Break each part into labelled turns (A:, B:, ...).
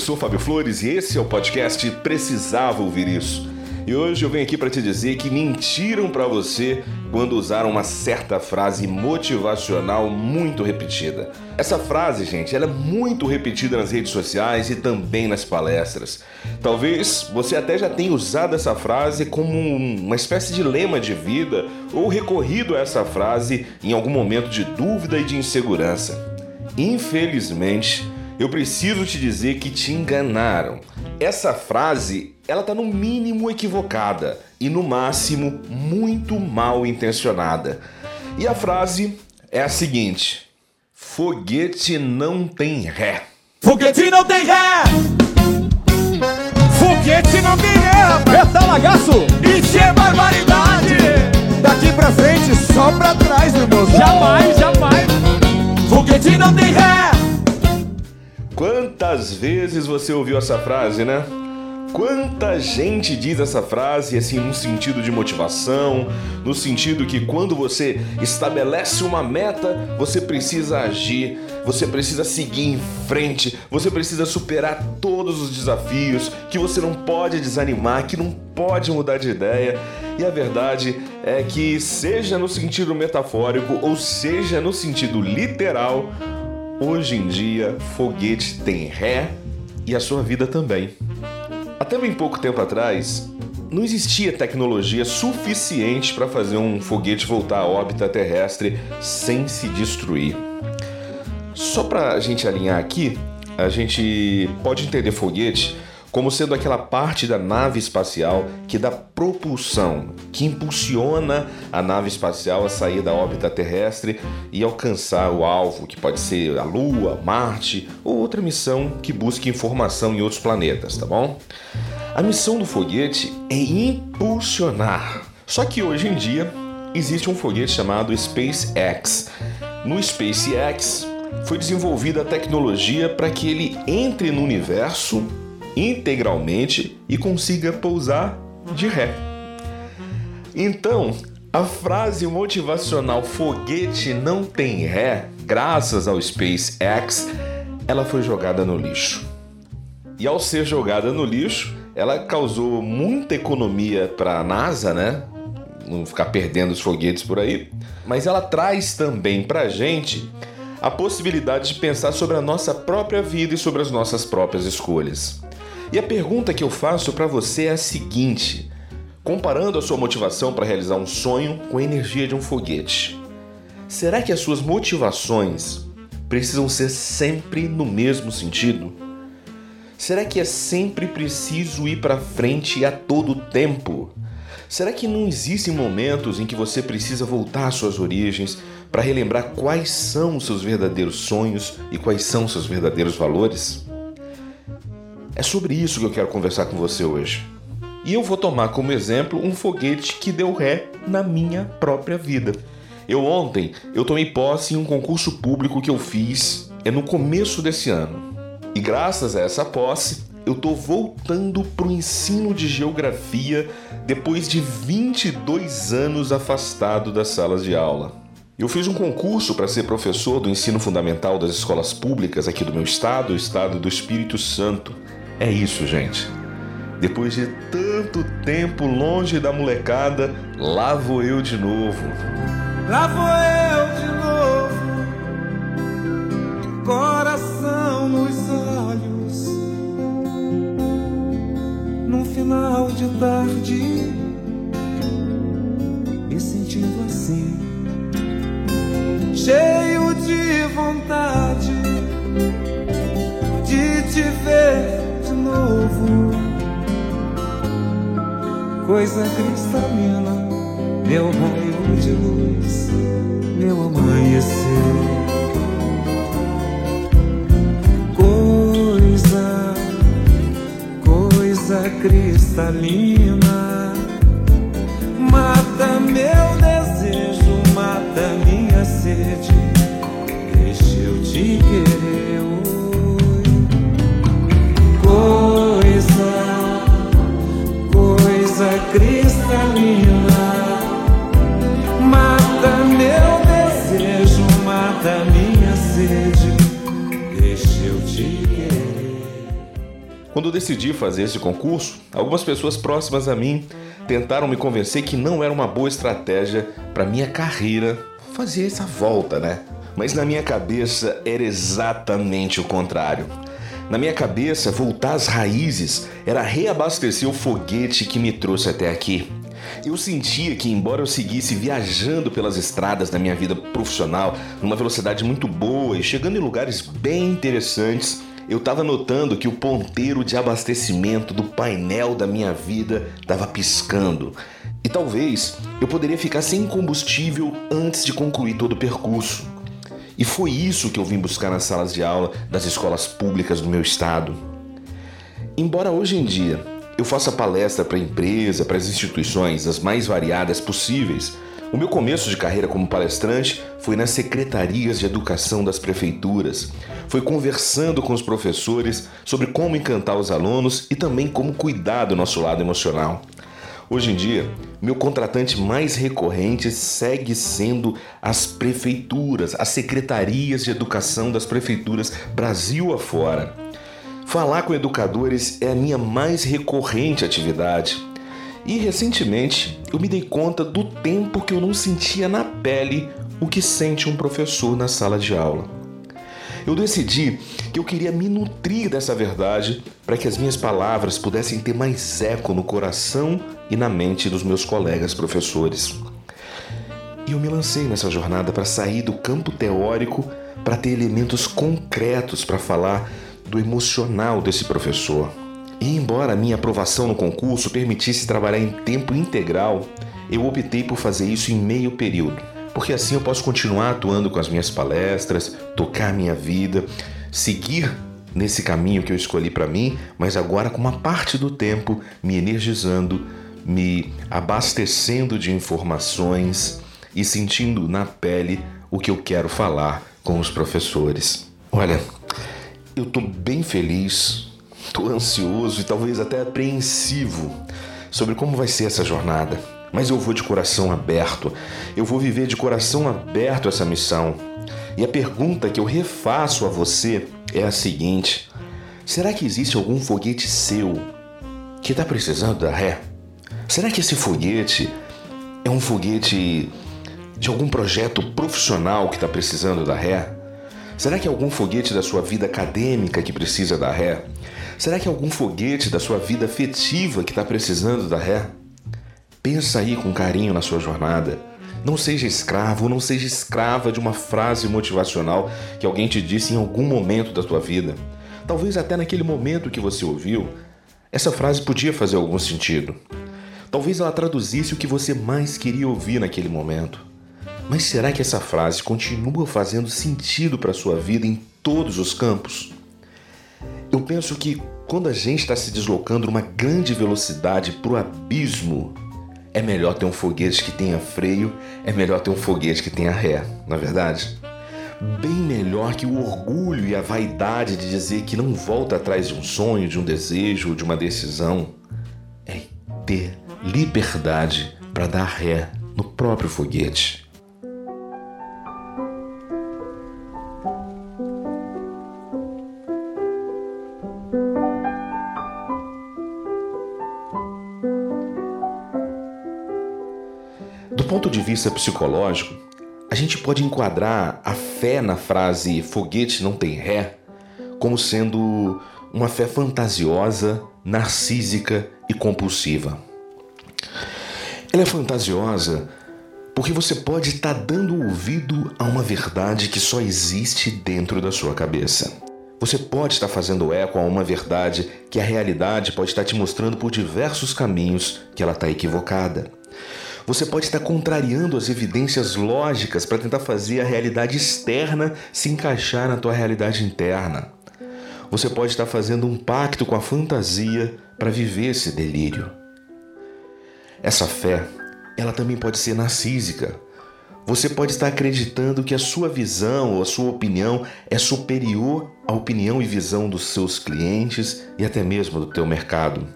A: Sou Fábio Flores e esse é o podcast Precisava Ouvir Isso. E hoje eu venho aqui para te dizer que mentiram para você quando usaram uma certa frase motivacional muito repetida. Essa frase, gente, ela é muito repetida nas redes sociais e também nas palestras. Talvez você até já tenha usado essa frase como uma espécie de lema de vida ou recorrido a essa frase em algum momento de dúvida e de insegurança. Infelizmente, eu preciso te dizer que te enganaram. Essa frase, ela tá no mínimo equivocada e no máximo muito mal intencionada. E a frase é a seguinte: Foguete não tem ré.
B: Foguete não tem ré! Foguete não tem ré!
C: É talagaço!
B: Isso é barbaridade!
A: Quantas vezes você ouviu essa frase, né? Quanta gente diz essa frase assim no sentido de motivação, no sentido que quando você estabelece uma meta, você precisa agir, você precisa seguir em frente, você precisa superar todos os desafios, que você não pode desanimar, que não pode mudar de ideia. E a verdade é que seja no sentido metafórico ou seja no sentido literal, Hoje em dia, foguete tem ré e a sua vida também. Até bem pouco tempo atrás, não existia tecnologia suficiente para fazer um foguete voltar à órbita terrestre sem se destruir. Só para a gente alinhar aqui, a gente pode entender foguete como sendo aquela parte da nave espacial que dá propulsão, que impulsiona a nave espacial a sair da órbita terrestre e alcançar o alvo, que pode ser a Lua, Marte ou outra missão que busque informação em outros planetas, tá bom? A missão do foguete é impulsionar. Só que hoje em dia existe um foguete chamado SpaceX. No SpaceX foi desenvolvida a tecnologia para que ele entre no universo integralmente e consiga pousar de ré. Então, a frase motivacional foguete não tem ré, graças ao SpaceX, ela foi jogada no lixo. E ao ser jogada no lixo, ela causou muita economia para a NASA, né? Não ficar perdendo os foguetes por aí. Mas ela traz também para a gente a possibilidade de pensar sobre a nossa própria vida e sobre as nossas próprias escolhas. E a pergunta que eu faço para você é a seguinte: comparando a sua motivação para realizar um sonho com a energia de um foguete, será que as suas motivações precisam ser sempre no mesmo sentido? Será que é sempre preciso ir para frente a todo tempo? Será que não existem momentos em que você precisa voltar às suas origens para relembrar quais são os seus verdadeiros sonhos e quais são os seus verdadeiros valores? É sobre isso que eu quero conversar com você hoje. E eu vou tomar como exemplo um foguete que deu ré na minha própria vida. Eu ontem eu tomei posse em um concurso público que eu fiz é no começo desse ano. E graças a essa posse, eu tô voltando pro ensino de geografia depois de 22 anos afastado das salas de aula. Eu fiz um concurso para ser professor do ensino fundamental das escolas públicas aqui do meu estado, o estado do Espírito Santo. É isso, gente. Depois de tanto tempo longe da molecada, lá vou eu de novo.
D: Lá vou eu de novo, coração nos olhos, num final de tarde, me sentindo assim, cheio de vontade de te ver coisa cristalina, meu raio de luz, meu amanhecer. Coisa, coisa cristalina, mata meu desejo. Mata meu desejo, mata minha sede. Deixa eu te querer.
A: Quando eu decidi fazer esse concurso, algumas pessoas próximas a mim tentaram me convencer que não era uma boa estratégia para minha carreira fazer essa volta, né? Mas na minha cabeça era exatamente o contrário. Na minha cabeça, voltar às raízes era reabastecer o foguete que me trouxe até aqui. Eu sentia que, embora eu seguisse viajando pelas estradas da minha vida profissional numa velocidade muito boa e chegando em lugares bem interessantes, eu estava notando que o ponteiro de abastecimento do painel da minha vida estava piscando. E talvez eu poderia ficar sem combustível antes de concluir todo o percurso. E foi isso que eu vim buscar nas salas de aula das escolas públicas do meu estado. Embora hoje em dia eu faça palestra para empresa, para as instituições as mais variadas possíveis, o meu começo de carreira como palestrante foi nas secretarias de educação das prefeituras. Foi conversando com os professores sobre como encantar os alunos e também como cuidar do nosso lado emocional. Hoje em dia, meu contratante mais recorrente segue sendo as prefeituras, as secretarias de educação das prefeituras Brasil afora. Falar com educadores é a minha mais recorrente atividade. E recentemente eu me dei conta do tempo que eu não sentia na pele o que sente um professor na sala de aula. Eu decidi que eu queria me nutrir dessa verdade para que as minhas palavras pudessem ter mais eco no coração e na mente dos meus colegas professores. E eu me lancei nessa jornada para sair do campo teórico para ter elementos concretos para falar do emocional desse professor. E embora a minha aprovação no concurso permitisse trabalhar em tempo integral, eu optei por fazer isso em meio período, porque assim eu posso continuar atuando com as minhas palestras, tocar minha vida, seguir nesse caminho que eu escolhi para mim, mas agora com uma parte do tempo me energizando, me abastecendo de informações e sentindo na pele o que eu quero falar com os professores. Olha, eu tô bem feliz Estou ansioso e talvez até apreensivo sobre como vai ser essa jornada. Mas eu vou de coração aberto. Eu vou viver de coração aberto essa missão. E a pergunta que eu refaço a você é a seguinte: será que existe algum foguete seu que está precisando da ré? Será que esse foguete é um foguete de algum projeto profissional que está precisando da ré? Será que é algum foguete da sua vida acadêmica que precisa da ré? Será que é algum foguete da sua vida afetiva que está precisando da ré? Pensa aí com carinho na sua jornada. Não seja escravo, não seja escrava de uma frase motivacional que alguém te disse em algum momento da tua vida. Talvez até naquele momento que você ouviu, essa frase podia fazer algum sentido. Talvez ela traduzisse o que você mais queria ouvir naquele momento. Mas será que essa frase continua fazendo sentido para a sua vida em todos os campos? Eu penso que quando a gente está se deslocando numa grande velocidade para o abismo, é melhor ter um foguete que tenha freio, é melhor ter um foguete que tenha ré, na é verdade? Bem melhor que o orgulho e a vaidade de dizer que não volta atrás de um sonho, de um desejo, de uma decisão. É ter liberdade para dar ré no próprio foguete. Vista psicológico, a gente pode enquadrar a fé na frase foguete não tem ré como sendo uma fé fantasiosa, narcísica e compulsiva. Ela é fantasiosa porque você pode estar tá dando ouvido a uma verdade que só existe dentro da sua cabeça. Você pode estar tá fazendo eco a uma verdade que a realidade pode estar tá te mostrando por diversos caminhos que ela está equivocada. Você pode estar contrariando as evidências lógicas para tentar fazer a realidade externa se encaixar na tua realidade interna. você pode estar fazendo um pacto com a fantasia para viver esse delírio. Essa fé, ela também pode ser narcísica. Você pode estar acreditando que a sua visão ou a sua opinião é superior à opinião e visão dos seus clientes e até mesmo do teu mercado.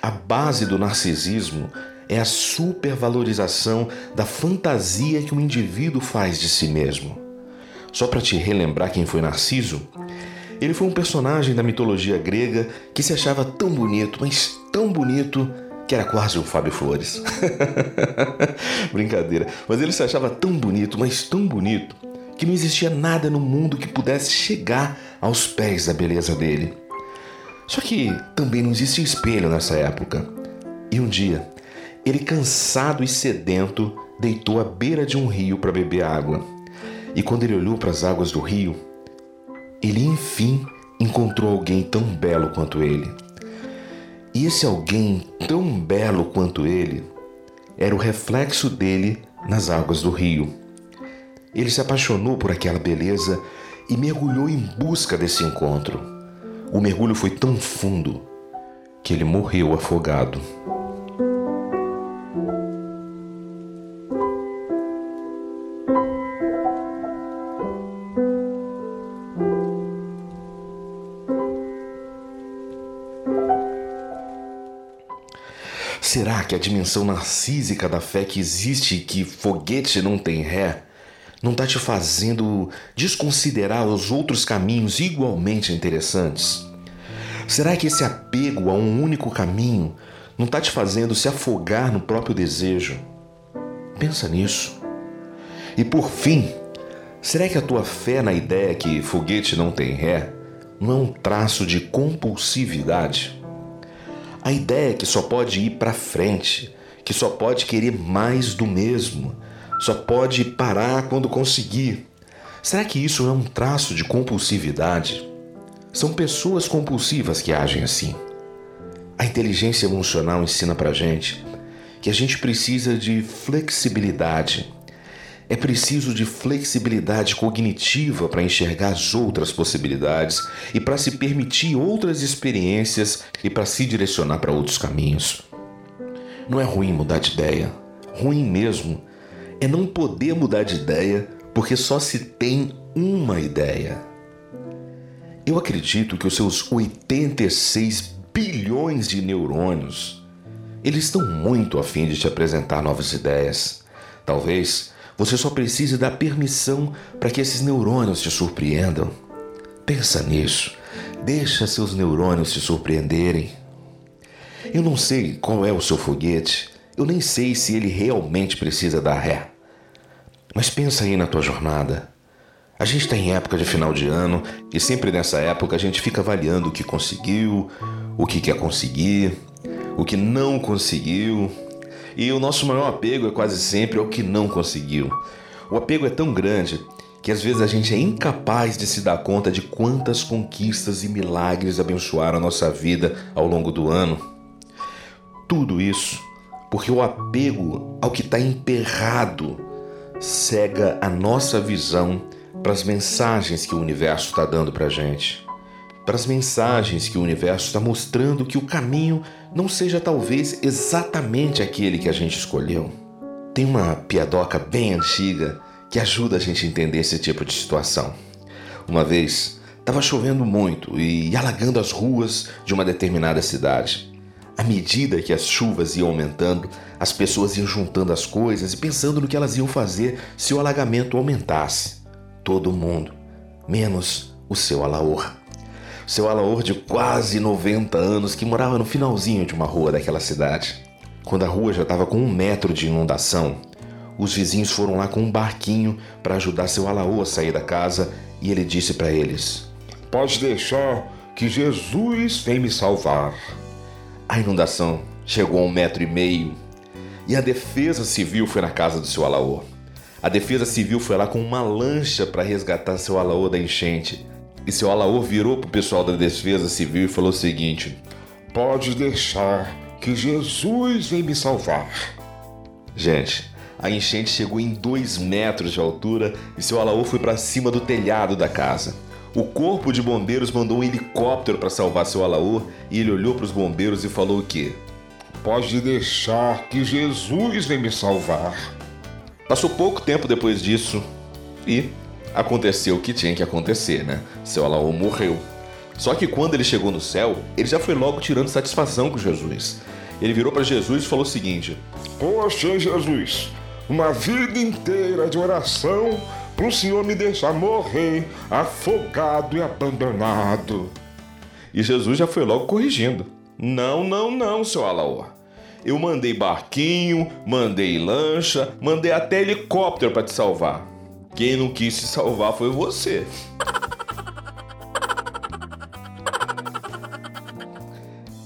A: A base do narcisismo é a supervalorização da fantasia que o indivíduo faz de si mesmo. Só para te relembrar quem foi Narciso, ele foi um personagem da mitologia grega que se achava tão bonito, mas tão bonito, que era quase um Fábio Flores. Brincadeira. Mas ele se achava tão bonito, mas tão bonito, que não existia nada no mundo que pudesse chegar aos pés da beleza dele. Só que também não existia espelho nessa época. E um dia, ele, cansado e sedento, deitou à beira de um rio para beber água. E quando ele olhou para as águas do rio, ele enfim encontrou alguém tão belo quanto ele. E esse alguém tão belo quanto ele era o reflexo dele nas águas do rio. Ele se apaixonou por aquela beleza e mergulhou em busca desse encontro. O mergulho foi tão fundo que ele morreu afogado. Que a dimensão narcísica da fé que existe que foguete não tem ré não está te fazendo desconsiderar os outros caminhos igualmente interessantes? Será que esse apego a um único caminho não está te fazendo se afogar no próprio desejo? Pensa nisso. E por fim, será que a tua fé na ideia que foguete não tem ré não é um traço de compulsividade? A ideia é que só pode ir para frente, que só pode querer mais do mesmo, só pode parar quando conseguir. Será que isso é um traço de compulsividade? São pessoas compulsivas que agem assim. A inteligência emocional ensina pra gente que a gente precisa de flexibilidade é preciso de flexibilidade cognitiva para enxergar as outras possibilidades e para se permitir outras experiências e para se direcionar para outros caminhos. Não é ruim mudar de ideia. Ruim mesmo é não poder mudar de ideia porque só se tem uma ideia. Eu acredito que os seus 86 bilhões de neurônios, eles estão muito a fim de te apresentar novas ideias. Talvez você só precisa dar permissão para que esses neurônios te surpreendam. Pensa nisso. Deixa seus neurônios te surpreenderem. Eu não sei qual é o seu foguete. Eu nem sei se ele realmente precisa dar ré. Mas pensa aí na tua jornada. A gente está em época de final de ano e sempre nessa época a gente fica avaliando o que conseguiu, o que quer conseguir, o que não conseguiu e o nosso maior apego é quase sempre ao que não conseguiu. O apego é tão grande que às vezes a gente é incapaz de se dar conta de quantas conquistas e milagres abençoaram a nossa vida ao longo do ano. Tudo isso porque o apego ao que está emperrado cega a nossa visão para as mensagens que o universo está dando para gente para as mensagens que o universo está mostrando que o caminho não seja talvez exatamente aquele que a gente escolheu. Tem uma piadoca bem antiga que ajuda a gente a entender esse tipo de situação. Uma vez, estava chovendo muito e alagando as ruas de uma determinada cidade. À medida que as chuvas iam aumentando, as pessoas iam juntando as coisas e pensando no que elas iam fazer se o alagamento aumentasse. Todo mundo, menos o seu Alaor seu Alaor de quase 90 anos que morava no finalzinho de uma rua daquela cidade. Quando a rua já estava com um metro de inundação, os vizinhos foram lá com um barquinho para ajudar seu Alaor a sair da casa e ele disse para eles:
E: Pode deixar que Jesus vem me salvar.
A: A inundação chegou a um metro e meio e a defesa civil foi na casa do seu Alaor. A defesa civil foi lá com uma lancha para resgatar seu Alaor da enchente e seu Alaor virou para o pessoal da Defesa Civil e falou o seguinte:
E: Pode deixar que Jesus vem me salvar.
A: Gente, a enchente chegou em dois metros de altura e seu Alaor foi para cima do telhado da casa. o corpo de bombeiros mandou um helicóptero para salvar seu Alaor e ele olhou para os bombeiros e falou o quê?
E: Pode deixar que Jesus vem me salvar.
A: Passou pouco tempo depois disso e aconteceu o que tinha que acontecer, né? Seu Alaor morreu. Só que quando ele chegou no céu, ele já foi logo tirando satisfação com Jesus. Ele virou para Jesus e falou o seguinte:
E: Poxa, Jesus, uma vida inteira de oração para o Senhor me deixar morrer afogado e abandonado.
A: E Jesus já foi logo corrigindo. Não, não, não, seu Alaor. Eu mandei barquinho, mandei lancha, mandei até helicóptero para te salvar. Quem não quis se salvar foi você.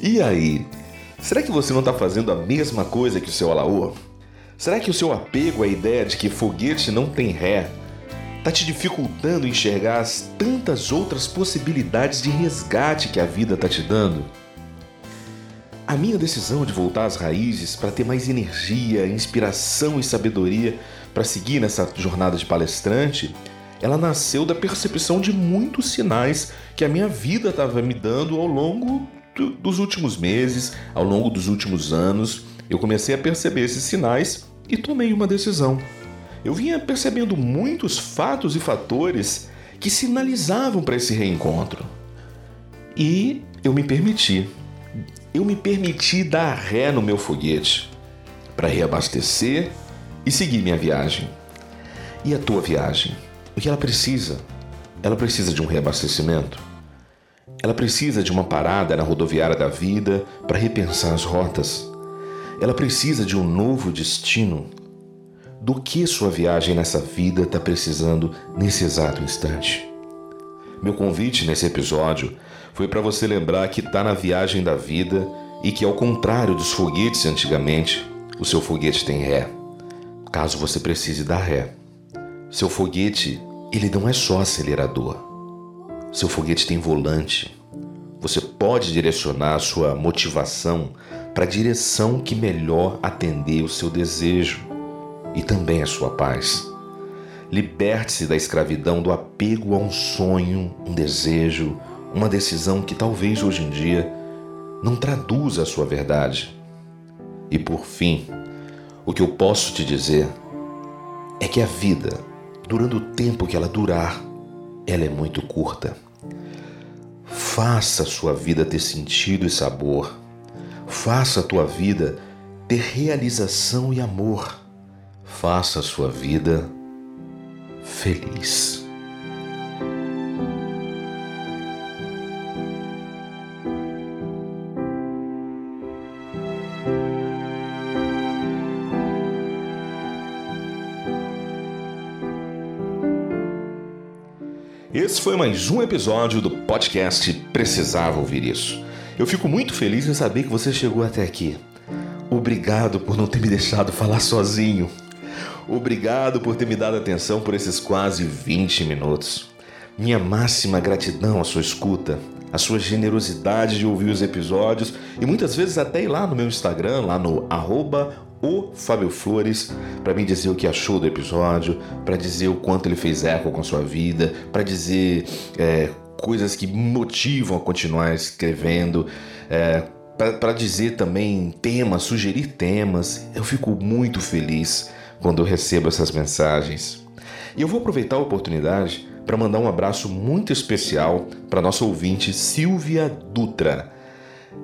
A: E aí? Será que você não está fazendo a mesma coisa que o seu Alaor? Será que o seu apego à ideia de que foguete não tem ré está te dificultando enxergar as tantas outras possibilidades de resgate que a vida está te dando? A minha decisão de voltar às raízes para ter mais energia, inspiração e sabedoria para seguir nessa jornada de palestrante, ela nasceu da percepção de muitos sinais que a minha vida estava me dando ao longo do, dos últimos meses, ao longo dos últimos anos. Eu comecei a perceber esses sinais e tomei uma decisão. Eu vinha percebendo muitos fatos e fatores que sinalizavam para esse reencontro. E eu me permiti. Eu me permiti dar ré no meu foguete para reabastecer e seguir minha viagem. E a tua viagem? O que ela precisa? Ela precisa de um reabastecimento? Ela precisa de uma parada na rodoviária da vida para repensar as rotas. Ela precisa de um novo destino. Do que sua viagem nessa vida está precisando nesse exato instante? Meu convite nesse episódio foi para você lembrar que está na viagem da vida e que, ao contrário dos foguetes antigamente, o seu foguete tem ré. Caso você precise dar ré. Seu foguete, ele não é só acelerador. Seu foguete tem volante. Você pode direcionar sua motivação para a direção que melhor atender o seu desejo e também a sua paz. Liberte-se da escravidão do apego a um sonho, um desejo, uma decisão que talvez hoje em dia não traduza a sua verdade. E por fim, o que eu posso te dizer é que a vida, durando o tempo que ela durar, ela é muito curta. Faça a sua vida ter sentido e sabor. Faça a tua vida ter realização e amor. Faça a sua vida feliz. Esse foi mais um episódio do podcast Precisava Ouvir Isso. Eu fico muito feliz em saber que você chegou até aqui. Obrigado por não ter me deixado falar sozinho. Obrigado por ter me dado atenção por esses quase 20 minutos. Minha máxima gratidão à sua escuta, à sua generosidade de ouvir os episódios e muitas vezes até ir lá no meu Instagram, lá no arroba o Fábio Flores, para me dizer o que achou do episódio, para dizer o quanto ele fez eco com sua vida, para dizer é, coisas que motivam a continuar escrevendo, é, para dizer também temas, sugerir temas. Eu fico muito feliz quando eu recebo essas mensagens. E eu vou aproveitar a oportunidade para mandar um abraço muito especial para nossa ouvinte Silvia Dutra.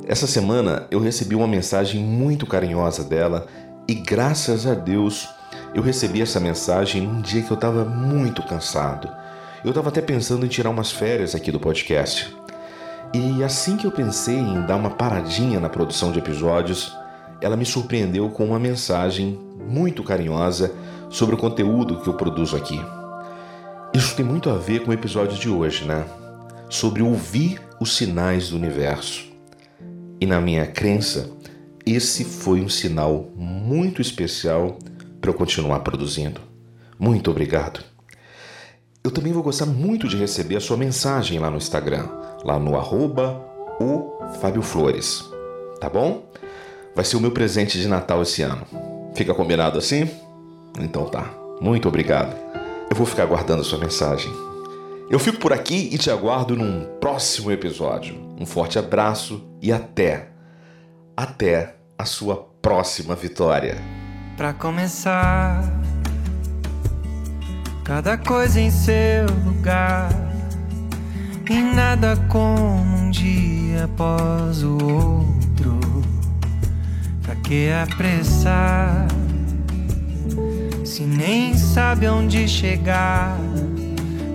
A: Essa semana eu recebi uma mensagem muito carinhosa dela e graças a Deus eu recebi essa mensagem num dia que eu estava muito cansado. Eu estava até pensando em tirar umas férias aqui do podcast. E assim que eu pensei em dar uma paradinha na produção de episódios, ela me surpreendeu com uma mensagem muito carinhosa sobre o conteúdo que eu produzo aqui. Isso tem muito a ver com o episódio de hoje, né? Sobre ouvir os sinais do universo. E na minha crença, esse foi um sinal muito especial para eu continuar produzindo. Muito obrigado. Eu também vou gostar muito de receber a sua mensagem lá no Instagram, lá no arroba Flores. Tá bom? Vai ser o meu presente de Natal esse ano. Fica combinado assim? Então tá. Muito obrigado. Eu vou ficar guardando a sua mensagem. Eu fico por aqui e te aguardo num próximo episódio. Um forte abraço e até, até a sua próxima vitória.
D: Pra começar, cada coisa em seu lugar e nada como um dia após o outro. Pra que apressar se nem sabe onde chegar?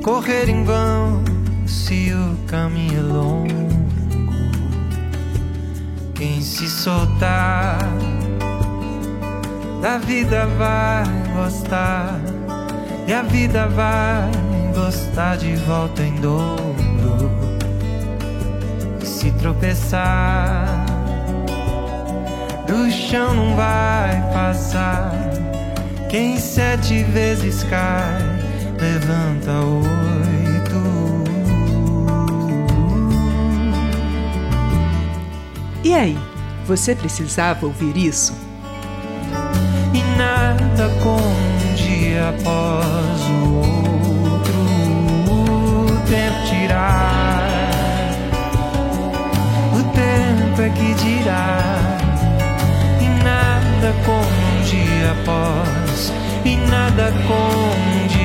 D: Correr em vão se o caminho é longo. Quem se soltar da vida vai gostar e a vida vai gostar de volta em dobro. E se tropeçar, do chão não vai passar. Quem sete vezes cai, levanta oito.
F: E aí, você precisava ouvir isso?
D: E nada como um dia após o outro. O tempo tirar, o tempo é que dirá. E nada como um dia após, e nada como um dia